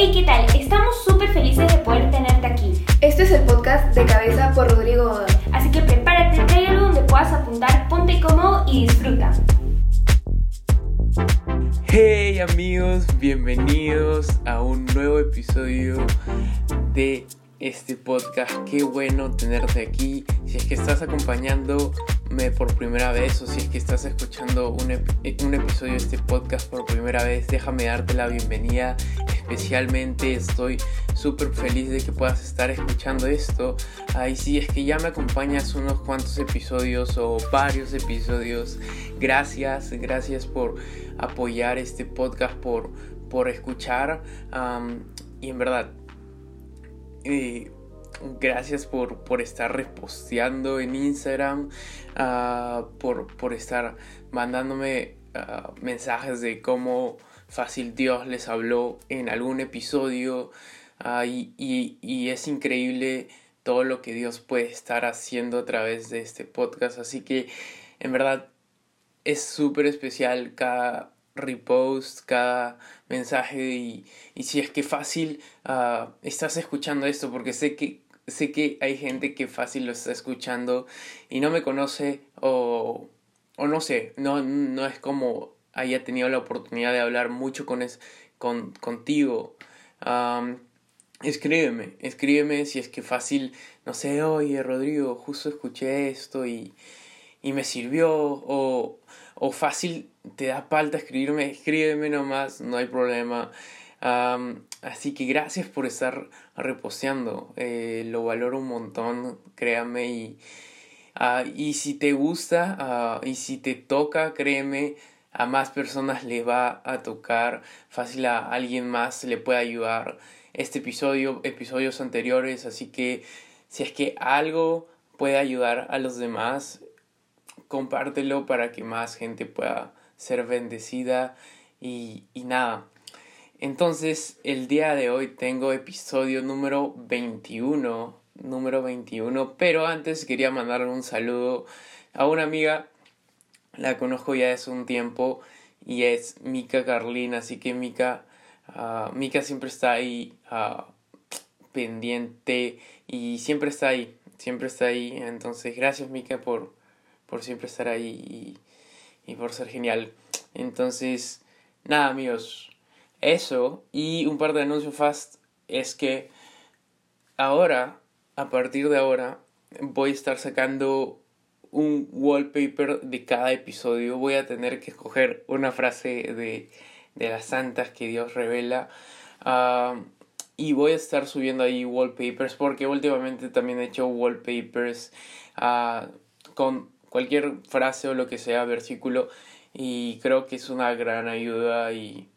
Hey, ¿qué tal? Estamos súper felices de poder tenerte aquí. Este es el podcast de cabeza por Rodrigo Godoy. Así que prepárate, trae algo donde puedas apuntar, ponte cómodo y disfruta. Hey amigos, bienvenidos a un nuevo episodio de este podcast. Qué bueno tenerte aquí. Si es que estás acompañándome por primera vez o si es que estás escuchando un, un episodio de este podcast por primera vez, déjame darte la bienvenida. Especialmente estoy súper feliz de que puedas estar escuchando esto. Ahí si es que ya me acompañas unos cuantos episodios o varios episodios, gracias, gracias por apoyar este podcast, por, por escuchar. y en verdad, eh, gracias por, por, estar reposteando en Instagram, ah, por, por, estar mandándome ah, mensajes de cómo fácil Dios les habló en algún episodio. Ah, y, y, es increíble todo lo que Dios puede estar haciendo a través de este podcast. Así que en verdad es súper especial cada repost, cada mensaje y, y si es que fácil uh, estás escuchando esto porque sé que sé que hay gente que fácil lo está escuchando y no me conoce o, o no sé, no, no es como haya tenido la oportunidad de hablar mucho con, es, con contigo. Escríbeme, escríbeme si es que fácil, no sé, oye Rodrigo, justo escuché esto y, y me sirvió o, o fácil te da falta escribirme, escríbeme nomás, no hay problema. así que gracias por estar reposteando, eh, lo valoro un montón, créame y, uh, y si te gusta uh, y si te toca, créeme, a más personas le va a tocar, fácil a alguien más le puede ayudar este episodio, episodios anteriores, así que si es que algo puede ayudar a los demás, compártelo para que más gente pueda ser bendecida y, y nada. Entonces, el día de hoy tengo episodio número 21, número 21, pero antes quería mandar un saludo a una amiga, la conozco ya hace un tiempo y es Mika Carlina, así que Mika, uh, Mika siempre está ahí uh, pendiente y siempre está ahí, siempre está ahí, entonces gracias Mika por, por siempre estar ahí y, por ser genial. Entonces, nada amigos, eso y un par de anuncios fast es que ahora, a partir de ahora, voy a estar sacando un wallpaper de cada episodio. Voy a tener que escoger una frase de, de las santas que Dios revela. Uh, y voy a estar subiendo ahí wallpapers porque últimamente también he hecho wallpapers uh, con cualquier frase o lo que sea, versículo, y creo que es una gran ayuda y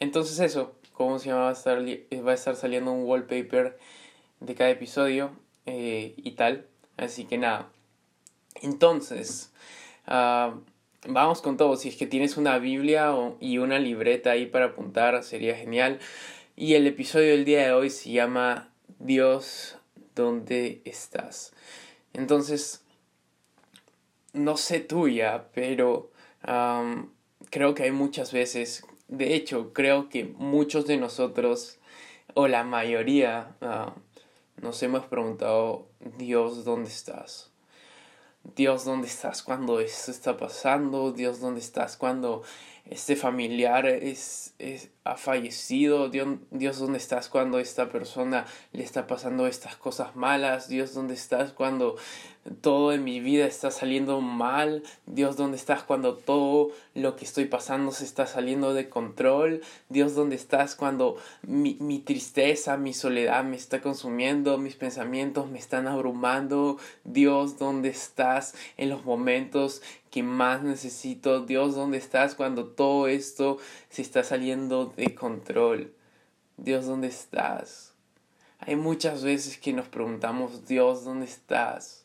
entonces eso, ¿cómo se llama? Va a estar, va a estar saliendo un wallpaper de cada episodio eh, y tal, así que nada. Entonces, uh, vamos con todo, si es que tienes una Biblia y una libreta ahí para apuntar, sería genial. Y el episodio del día de hoy se llama Dios, ¿dónde estás? Entonces, no sé tuya, pero creo que hay muchas veces, de hecho, creo que muchos de nosotros, o la mayoría, nos hemos preguntado, Dios, ¿dónde estás? Dios, ¿dónde estás cuando esto está pasando? Dios, ¿dónde estás cuando este familiar es, es, ha fallecido, Dios, Dios, ¿dónde estás cuando esta persona le está pasando estas cosas malas? Dios, ¿dónde estás cuando todo en mi vida está saliendo mal? Dios, ¿dónde estás cuando todo lo que estoy pasando se está saliendo de control? Dios, ¿dónde estás cuando mi, mi tristeza, mi soledad me está consumiendo, mis pensamientos me están abrumando? Dios, ¿dónde estás en los momentos que más necesito. Dios, ¿dónde estás cuando todo esto se está saliendo de control? Dios, ¿dónde estás? Hay muchas veces que nos preguntamos, Dios, ¿dónde estás?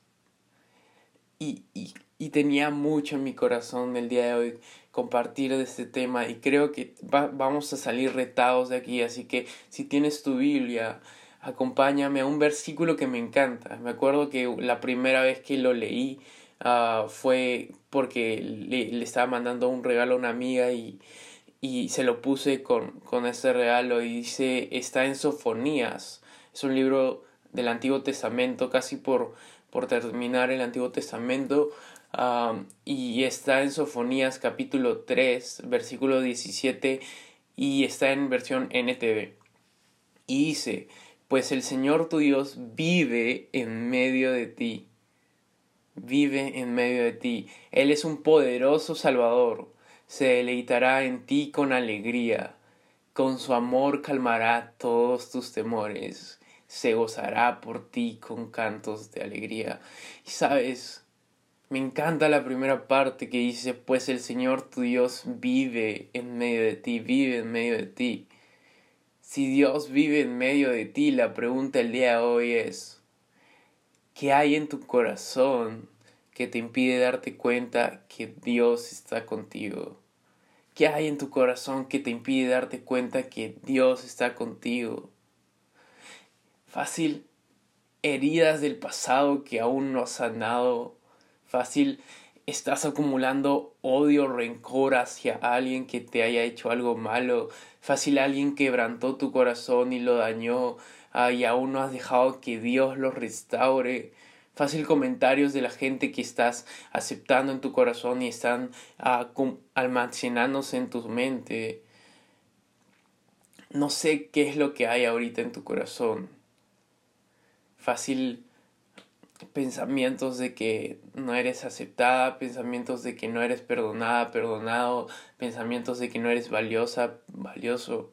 Y, y, y tenía mucho en mi corazón el día de hoy compartir de este tema y creo que vamos a salir retados de aquí, así que si tienes tu Biblia, acompáñame a un versículo que me encanta. Me acuerdo que la primera vez que lo leí, Uh, fue porque le, le, estaba mandando un regalo a una amiga y, y se lo puse con, con este regalo y dice, está en Sofonías. Es un libro del Antiguo Testamento, casi por, por terminar el Antiguo Testamento. y está en Sofonías capítulo 3, versículo 17 y está en versión NTV. Y dice, pues el Señor tu Dios vive en medio de ti. Vive en medio de ti. Él es un poderoso Salvador. Se deleitará en ti con alegría. Con su amor calmará todos tus temores. Se gozará por ti con cantos de alegría. Y sabes, me encanta la primera parte que dice, pues el Señor tu Dios vive en medio de ti, vive en medio de ti. Si Dios vive en medio de ti, la pregunta el día de hoy es, ¿qué hay en tu corazón que te impide darte cuenta que Dios está contigo? ¿Qué hay en tu corazón que te impide darte cuenta que Dios está contigo? Fácil, heridas del pasado que aún no has sanado Fácil estás acumulando odio, rencor hacia alguien que te haya hecho algo malo. Fácil alguien quebrantó tu corazón y lo dañó y aún no has dejado que Dios lo restaure. Fácil comentarios de la gente que estás aceptando en tu corazón y están ah, almacenándose en tu mente. No sé qué es lo que hay ahorita en tu corazón. Fácil pensamientos de que no eres aceptada, pensamientos de que no eres perdonada, perdonado, pensamientos de que no eres valiosa, valioso.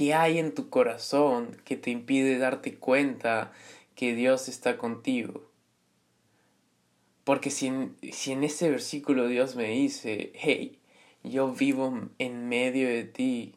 ¿Qué hay en tu corazón que te impide darte cuenta que Dios está contigo? Porque si en, si en este versículo Dios me dice, hey, yo vivo en medio de ti,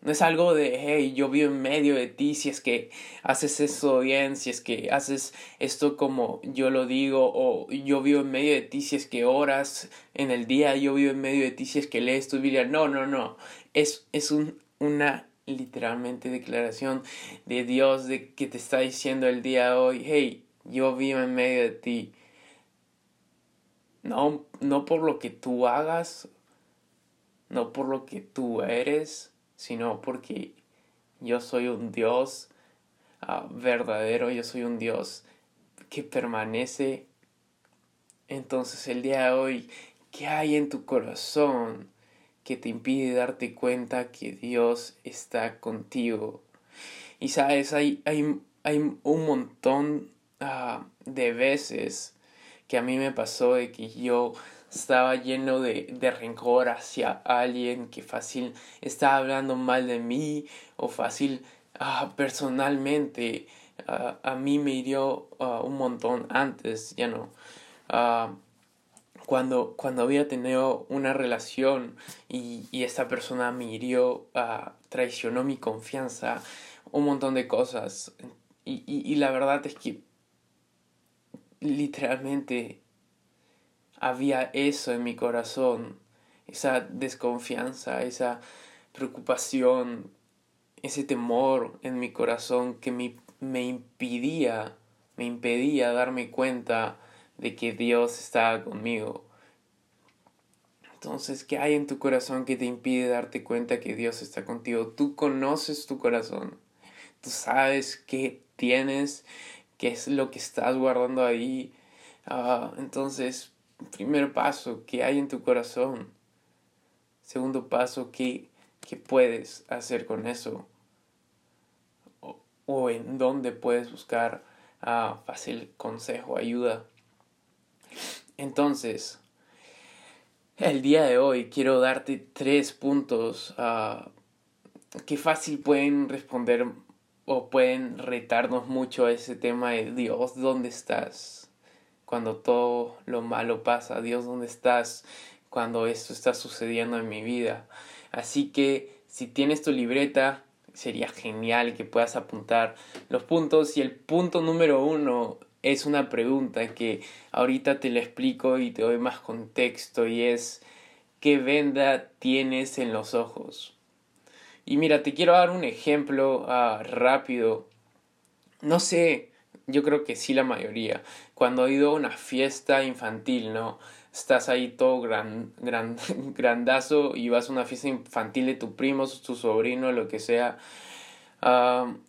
no es algo de, hey, yo vivo en medio de ti si es que haces eso bien, si es que haces esto como yo lo digo, o yo vivo en medio de ti si es que oras en el día, yo vivo en medio de ti si es que lees tu Biblia. No, no, no. Es, es un, una literalmente declaración de Dios de que te está diciendo el día de hoy, hey, yo vivo en medio de ti. No, no por lo que tú hagas, no por lo que tú eres, sino porque yo soy un Dios ah, verdadero, yo soy un Dios que permanece. Entonces el día de hoy, ¿qué hay en tu corazón que te impide darte cuenta que Dios está contigo? Y sabes, hay, hay, hay un montón ah, de veces que a mí me pasó de que yo estaba lleno de, de, rencor hacia alguien que fácil estaba hablando mal de mí o fácil ah, personalmente ah, a mí me hirió un montón antes, ya no. Cuando, cuando había tenido una relación y, y esta persona me hirió, traicionó mi confianza, un montón de cosas. Y, y, la verdad es que literalmente había eso en mi corazón, esa desconfianza, esa preocupación, ese temor en mi corazón que me, me impidía, me impedía darme cuenta de que Dios estaba conmigo. Entonces, ¿qué hay en tu corazón que te impide darte cuenta que Dios está contigo? Tú conoces tu corazón. Tú sabes qué tienes, qué es lo que estás guardando ahí. Ah, entonces, Primer paso, ¿qué hay en tu corazón? Segundo paso, ¿qué, qué puedes hacer con eso? O, en dónde puedes buscar ah, fácil consejo, ayuda. Entonces, el día de hoy quiero darte tres puntos uh, que fácil pueden responder o pueden retarnos mucho a ese tema de Dios, ¿dónde estás? cuando todo lo malo pasa. Dios, ¿dónde estás cuando esto está sucediendo en mi vida? Así que si tienes tu libreta, sería genial que puedas apuntar los puntos. Y el punto número uno es una pregunta que ahorita te la explico y te doy más contexto y es ¿qué venda tienes en los ojos? Y mira, te quiero dar un ejemplo ah, rápido. No sé, yo creo que sí la mayoría. Cuando he ido a una fiesta infantil, ¿no? estás ahí todo gran, gran, grandazo y vas a una fiesta infantil de tu primo, tu sobrino, lo que sea.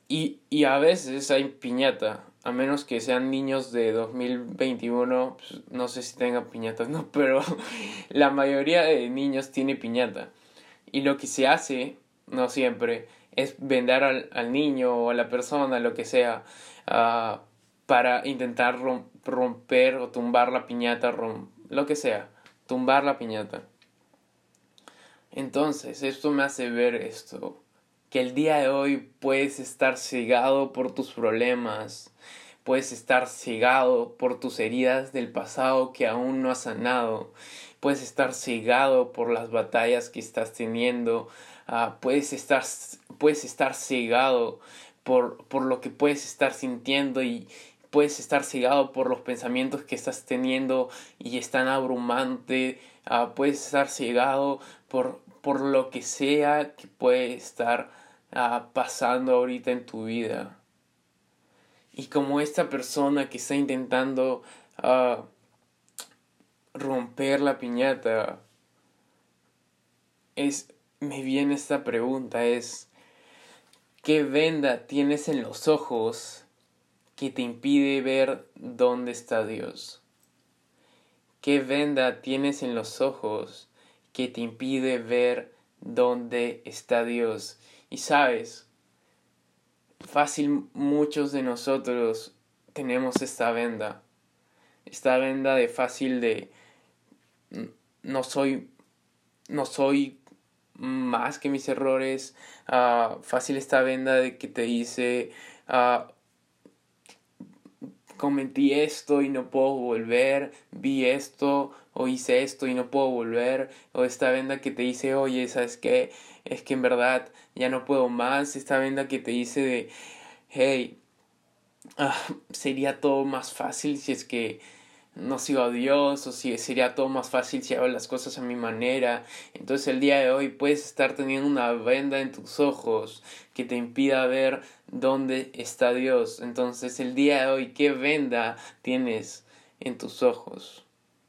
y, y a veces hay piñata, a menos que sean niños de 2021, pues, no sé si tengan piñatas, no, pero la mayoría de niños tiene piñata. Y lo que se hace, no siempre, es vender al, al niño o a la persona, lo que sea, uh, para intentar romper o tumbar la piñata, lo que sea, tumbar la piñata. Entonces, esto me hace ver esto, que el día de hoy puedes estar cegado por tus problemas, puedes estar cegado por tus heridas del pasado que aún no has sanado, puedes estar cegado por las batallas que estás teniendo, uh, puedes, estar, puedes estar cegado por, por lo que puedes estar sintiendo y, puedes estar cegado por los pensamientos que estás teniendo y están abrumante, uh, puedes estar cegado por, por lo que sea que puede estar pasando ahorita en tu vida. Y como esta persona que está intentando uh, romper la piñata, es, me viene esta pregunta, es, ¿qué venda tienes en los ojos que te impide ver dónde está Dios? ¿Qué venda tienes en los ojos que te impide ver dónde está Dios? Y sabes, fácil muchos de nosotros tenemos esta venda. Esta venda de fácil de no soy no soy más que mis errores. Uh, fácil esta venda de que te dice uh, cometí esto y no puedo volver, vi esto o hice esto y no puedo volver, o esta venda que te dice, oye, ¿sabes qué? Es que en verdad ya no puedo más, esta venda que te dice de, hey, ah, sería todo más fácil si es que no sigo a Dios o si sería todo más fácil si hago las cosas a mi manera. Entonces el día de hoy puedes estar teniendo una venda en tus ojos que te impida ver dónde está Dios. Entonces el día de hoy, ¿qué venda tienes en tus ojos?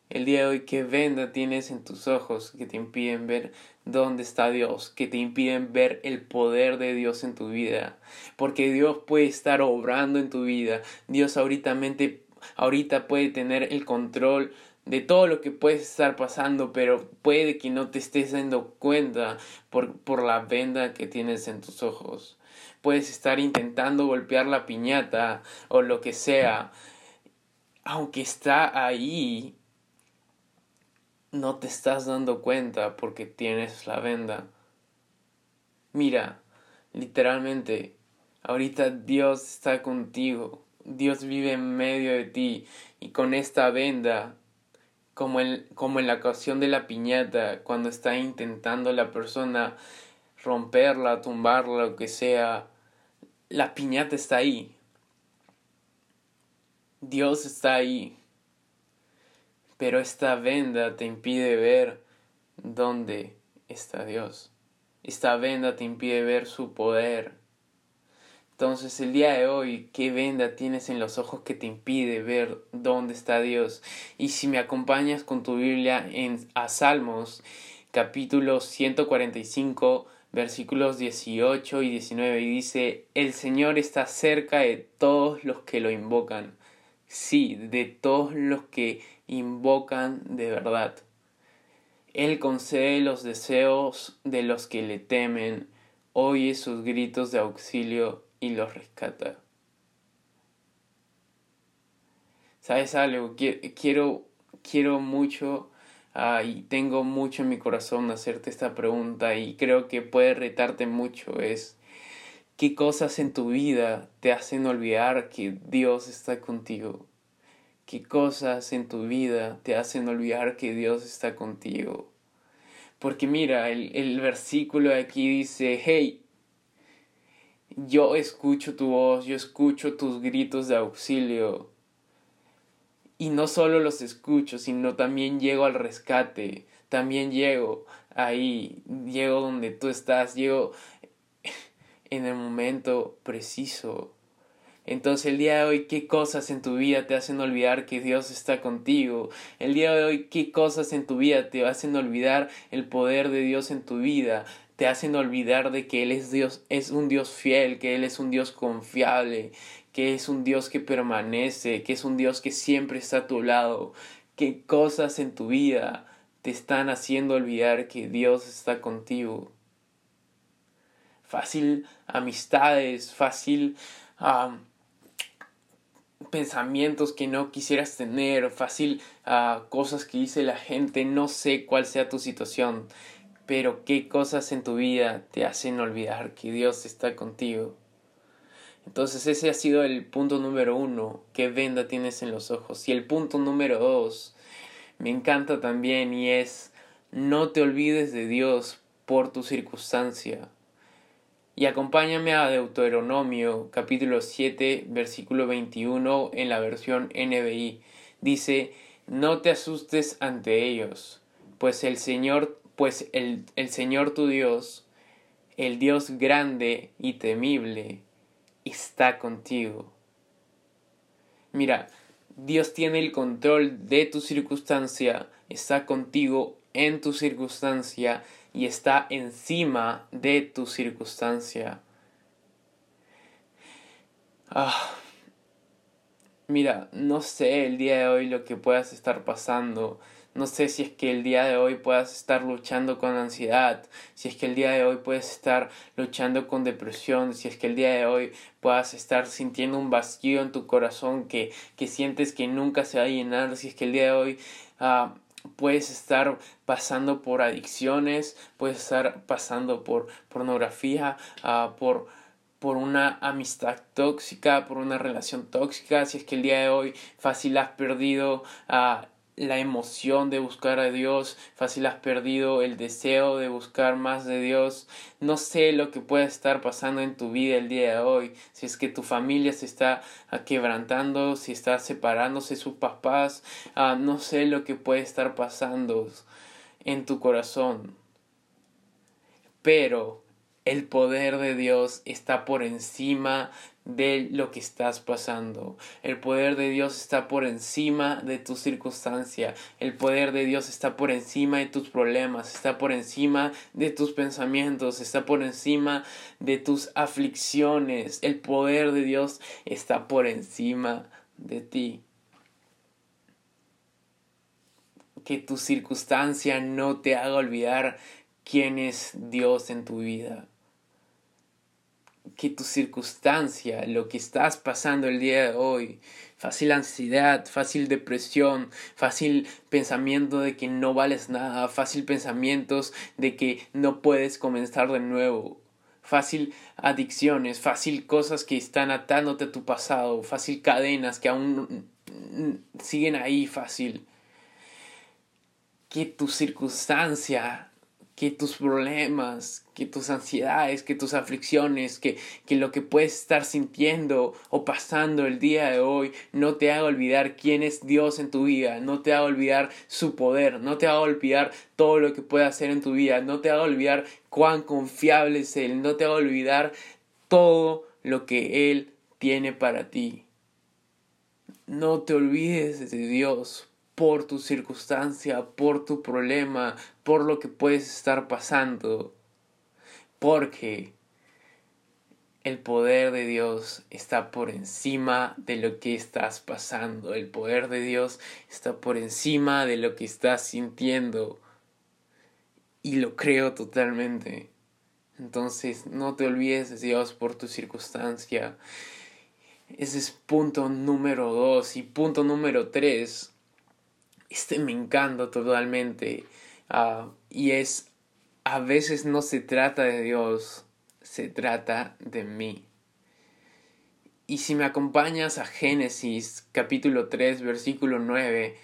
El día de hoy, ¿qué venda tienes en tus ojos que te impiden ver dónde está Dios, que te impiden ver el poder de Dios en tu vida? Porque Dios puede estar obrando en tu vida. Dios ahorita ahorita puede tener el control de todo lo que puedes estar pasando, pero puede que no te estés dando cuenta por, por la venda que tienes en tus ojos. Puedes estar intentando golpear la piñata o lo que sea, aunque está ahí, no te estás dando cuenta porque tienes la venda. Mira, literalmente, ahorita Dios está contigo Dios vive en medio de ti y con esta venda, como en, como en la ocasión de la piñata, cuando está intentando la persona romperla, tumbarla, lo que sea, la piñata está ahí. Dios está ahí. Pero esta venda te impide ver dónde está Dios. Esta venda te impide ver su poder entonces el día de hoy, ¿qué venda tienes en los ojos que te impide ver dónde está Dios? Y si me acompañas con tu Biblia en, a Salmos, capítulo 145, versículos 18 y 19, y dice, el Señor está cerca de todos los que lo invocan. Sí, de todos los que invocan de verdad. Él concede los deseos de los que le temen, oye sus gritos de auxilio y los rescata. ¿Sabes algo? Quiero, quiero mucho y tengo mucho en mi corazón hacerte esta pregunta y creo que puede retarte mucho. Es qué cosas en tu vida te hacen olvidar que Dios está contigo. ¿Qué cosas en tu vida te hacen olvidar que Dios está contigo? Porque mira, el, el versículo aquí dice, hey, yo escucho tu voz, yo escucho tus gritos de auxilio. Y no solo los escucho, sino también llego al rescate, también llego ahí, llego donde tú estás, llego en el momento preciso. Entonces el día de hoy, ¿qué cosas en tu vida te hacen olvidar que Dios está contigo? El día de hoy, ¿qué cosas en tu vida te hacen olvidar el poder de Dios en tu vida? Te hacen olvidar de que Él es Dios, es un Dios fiel, que Él es un Dios confiable, que es un Dios que permanece, que es un Dios que siempre está a tu lado. ¿Qué cosas en tu vida te están haciendo olvidar que Dios está contigo? Fácil amistades, fácil pensamientos que no quisieras tener, fácil cosas que dice la gente, no sé cuál sea tu situación, pero qué cosas en tu vida te hacen olvidar que Dios está contigo. Entonces ese ha sido el punto número uno, qué venda tienes en los ojos. Y el punto número dos, me encanta también y es, no te olvides de Dios por tu circunstancia. Y acompáñame a Deuteronomio capítulo 7 versículo 21 en la versión NBI. Dice, no te asustes ante ellos, pues el Señor, pues el, el Señor tu Dios, el Dios grande y temible, está contigo. Mira, Dios tiene el control de tu circunstancia, está contigo en tu circunstancia y está encima de tu circunstancia. Ah, mira, no sé el día de hoy lo que puedas estar pasando, no sé si es que el día de hoy puedas estar luchando con ansiedad, si es que el día de hoy puedes estar luchando con depresión, si es que el día de hoy puedas estar sintiendo un vacío en tu corazón que, que sientes que nunca se va a llenar, si es que el día de hoy uh, puedes estar pasando por adicciones, puedes estar pasando por pornografía, uh, por por una amistad tóxica, por una relación tóxica, si es que el día de hoy fácil has perdido uh, la emoción de buscar a Dios, fácil has perdido el deseo de buscar más de Dios. No sé lo que puede estar pasando en tu vida el día de hoy. Si es que tu familia se está quebrantando, si está separándose sus papás, ah, no sé lo que puede estar pasando en tu corazón. Pero el poder de Dios está por encima de lo que estás pasando. El poder de Dios está por encima de tu circunstancia. El poder de Dios está por encima de tus problemas, está por encima de tus pensamientos, está por encima de tus aflicciones. El poder de Dios está por encima de ti. Que tu circunstancia no te haga olvidar quién es Dios en tu vida que tu circunstancia, lo que estás pasando el día de hoy, fácil ansiedad, fácil depresión, fácil pensamiento de que no vales nada, fácil pensamientos de que no puedes comenzar de nuevo, fácil adicciones, fácil cosas que están atándote a tu pasado, fácil cadenas que aún siguen ahí fácil. Que tu circunstancia que tus problemas, que tus ansiedades, que tus aflicciones, que, que lo que puedes estar sintiendo o pasando el día de hoy no te haga olvidar quién es Dios en tu vida, no te haga olvidar su poder, no te haga olvidar todo lo que puede hacer en tu vida, no te haga olvidar cuán confiable es Él, no te haga olvidar todo lo que Él tiene para ti. No te olvides de Dios, por tu circunstancia, por tu problema, por lo que puedes estar pasando. Porque el poder de Dios está por encima de lo que estás pasando. El poder de Dios está por encima de lo que estás sintiendo. Y lo creo totalmente. Entonces no te olvides de Dios por tu circunstancia. Ese es punto número dos. Y punto número tres este me encanta totalmente. Ah, y es, a veces no se trata de Dios, se trata de mí. Y si me acompañas a Génesis capítulo 3 versículo 9,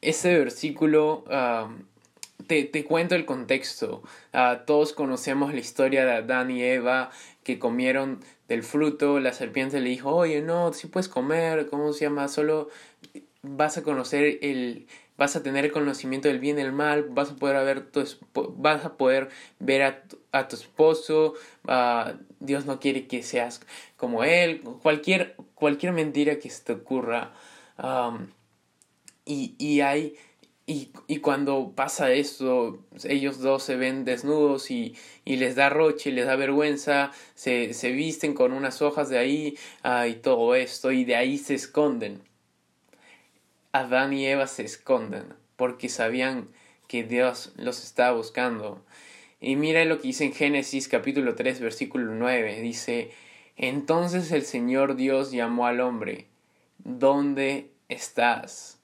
ese versículo te, te, cuento el contexto. Ah, todos conocemos la historia de Adán y Eva que comieron del fruto. La serpiente le dijo, oye, no, si puedes comer, ¿cómo se llama? Solo vas a conocer el vas a tener el conocimiento del bien y del mal, vas a poder ver tu, vas a poder ver a tu, a tu esposo, Dios no quiere que seas como él, cualquier, cualquier mentira que se te ocurra. y, y hay y, y, cuando pasa esto, ellos dos se ven desnudos y, y les da roche, les da vergüenza, se, se visten con unas hojas de ahí ah, y todo esto, y de ahí se esconden. Adán y Eva se esconden porque sabían que Dios los estaba buscando. Y mira lo que dice en Génesis capítulo 3 versículo 9. Dice, entonces el Señor Dios llamó al hombre, ¿dónde estás?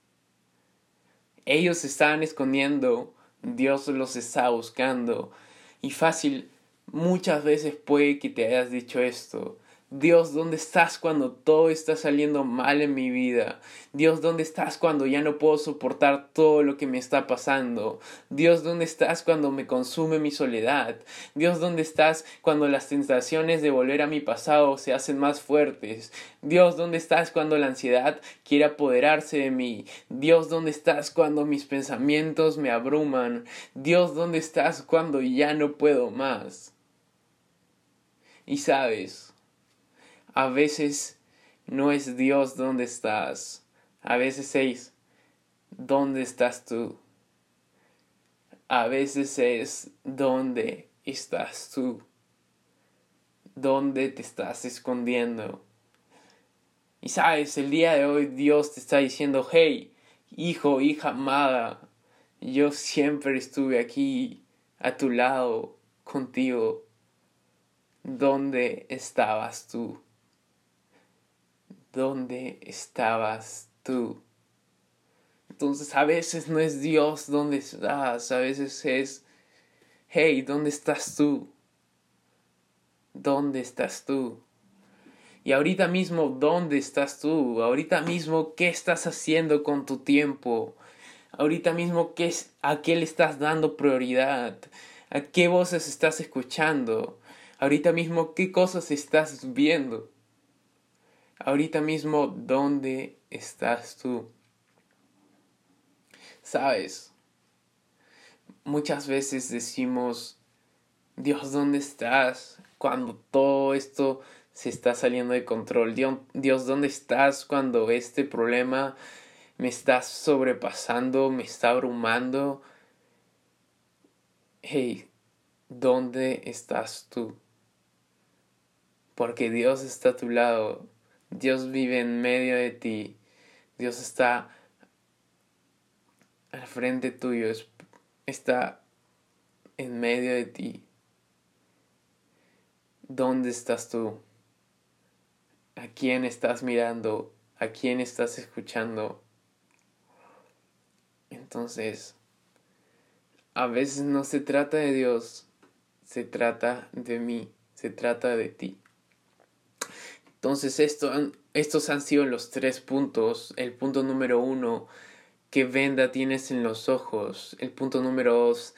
Ellos se estaban escondiendo, Dios los está buscando. Y fácil, muchas veces puede que te hayas dicho esto. Dios, ¿dónde estás cuando todo está saliendo mal en mi vida? Dios, ¿dónde estás cuando ya no puedo soportar todo lo que me está pasando? Dios, ¿dónde estás cuando me consume mi soledad? Dios, ¿dónde estás cuando las tentaciones de volver a mi pasado se hacen más fuertes? Dios, ¿dónde estás cuando la ansiedad quiere apoderarse de mí? Dios, ¿dónde estás cuando mis pensamientos me abruman? Dios, ¿dónde estás cuando ya no puedo más? Y sabes, a veces no es Dios donde estás. A veces es ¿dónde estás tú? A veces es ¿dónde estás tú? ¿Dónde te estás escondiendo? Y sabes, el día de hoy Dios te está diciendo, hey, hijo, hija amada, yo siempre estuve aquí a tu lado, contigo. ¿Dónde estabas tú? ¿Dónde estabas tú? Entonces a veces no es Dios donde estás, a veces es, hey, ¿dónde estás tú? ¿Dónde estás tú? Y ahorita mismo, ¿dónde estás tú? Ahorita mismo, ¿qué estás haciendo con tu tiempo? Ahorita mismo, ¿qué es, ¿a qué le estás dando prioridad? ¿A qué voces estás escuchando? Ahorita mismo, ¿qué cosas estás viendo? Ahorita mismo, ¿dónde estás tú? Sabes, muchas veces decimos, Dios, ¿dónde estás? Cuando todo esto se está saliendo de control. Dios, ¿dónde estás cuando este problema me está sobrepasando, me está abrumando? Hey, ¿dónde estás tú? Porque Dios está a tu lado Dios vive en medio de ti. Dios está al frente tuyo, está en medio de ti. ¿Dónde estás tú? ¿A quién estás mirando? ¿A quién estás escuchando? Entonces, a veces no se trata de Dios, se trata de mí, se trata de ti. Entonces esto, estos han sido los tres puntos. El punto número uno, ¿qué venda tienes en los ojos? El punto número dos,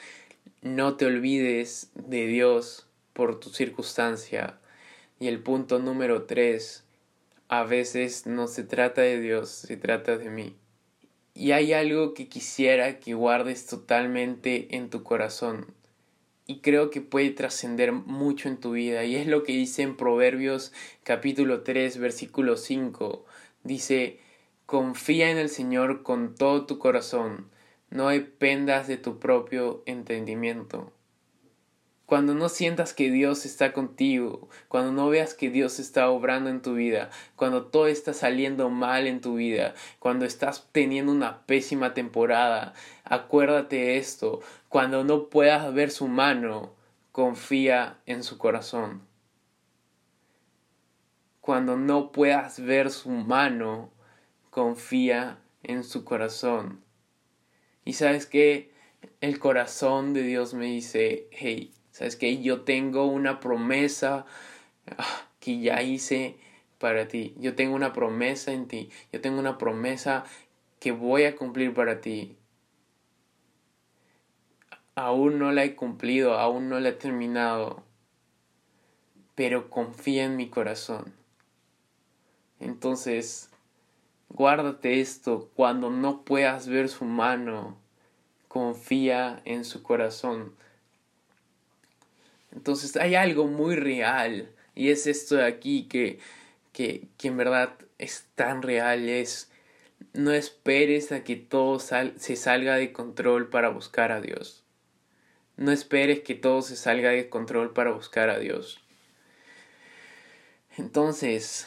no te olvides de Dios por tu circunstancia. Y el punto número tres, a veces no se trata de Dios, se trata de mí. Y hay algo que quisiera que guardes totalmente en tu corazón y creo que puede trascender mucho en tu vida. Y es lo que dice en Proverbios capítulo 3 versículo 5. Dice, confía en el Señor con todo tu corazón, no dependas de tu propio entendimiento. Cuando no sientas que Dios está contigo, cuando no veas que Dios está obrando en tu vida, cuando todo está saliendo mal en tu vida, cuando estás teniendo una pésima temporada, acuérdate de esto. Cuando no puedas ver su mano, confía en su corazón. Cuando no puedas ver su mano, confía en su corazón. Y sabes que el corazón de Dios me dice, hey, Sabes que yo tengo una promesa ah, que ya hice para ti. Yo tengo una promesa en ti. Yo tengo una promesa que voy a cumplir para ti. Aún no la he cumplido, aún no la he terminado. Pero confía en mi corazón. Entonces, guárdate esto. Cuando no puedas ver su mano, confía en su corazón entonces hay algo muy real Y es esto de aquí que, que, que en verdad es tan real, es no esperes a que todo se salga de control para buscar a Dios. No esperes que todo se salga de control para buscar a Dios. Entonces,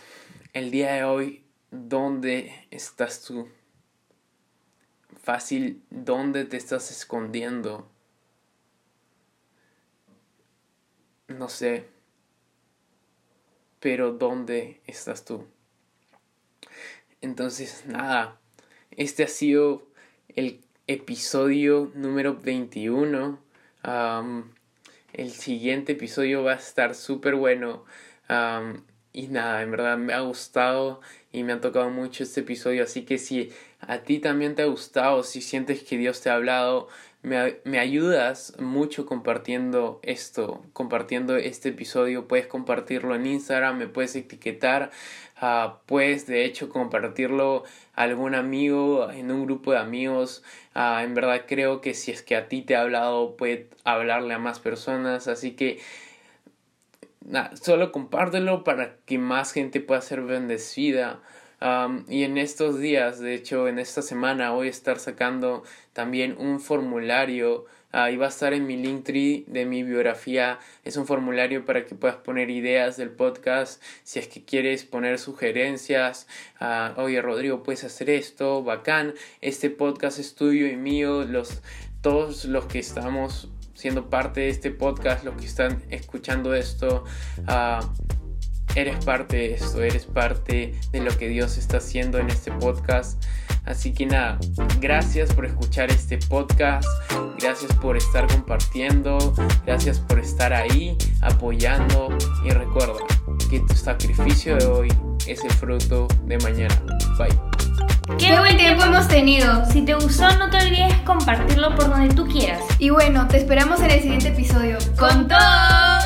el día de hoy, ¿dónde estás tú? Fácil, ¿dónde te estás escondiendo? No sé, pero ¿dónde estás tú? Entonces, nada, este ha sido el episodio número 21. el siguiente episodio va a estar súper bueno. y nada, en verdad me ha gustado y me ha tocado mucho este episodio. Así que si a ti también te ha gustado, si sientes que Dios te ha hablado, me, me, ayudas mucho compartiendo esto, compartiendo este episodio. Puedes compartirlo en Instagram, me puedes etiquetar, uh, puedes de hecho compartirlo a algún amigo, en un grupo de amigos. Uh, en verdad creo que si es que a ti te ha hablado, puede hablarle a más personas. Así que solo compártelo para que más gente pueda ser bendecida y en estos días, de hecho en esta semana voy a estar sacando también un formulario Ahí va a estar en mi link tree de mi biografía. Es un formulario para que puedas poner ideas del podcast. Si es que quieres poner sugerencias. Uh, Oye, Rodrigo, puedes hacer esto. Bacán. Este podcast es tuyo y mío. Los, todos los que estamos siendo parte de este podcast, los que están escuchando esto. Uh, eres parte de esto, eres parte de lo que Dios está haciendo en este podcast. Así que nada, gracias por escuchar este podcast, gracias por estar compartiendo, gracias por estar ahí apoyando y recuerda que tu sacrificio de hoy es el fruto de mañana. Bye. Qué buen tiempo hemos tenido. Si te gustó, no te olvides compartirlo por donde tú quieras. Y bueno, te esperamos en el siguiente episodio. ¡Con todo!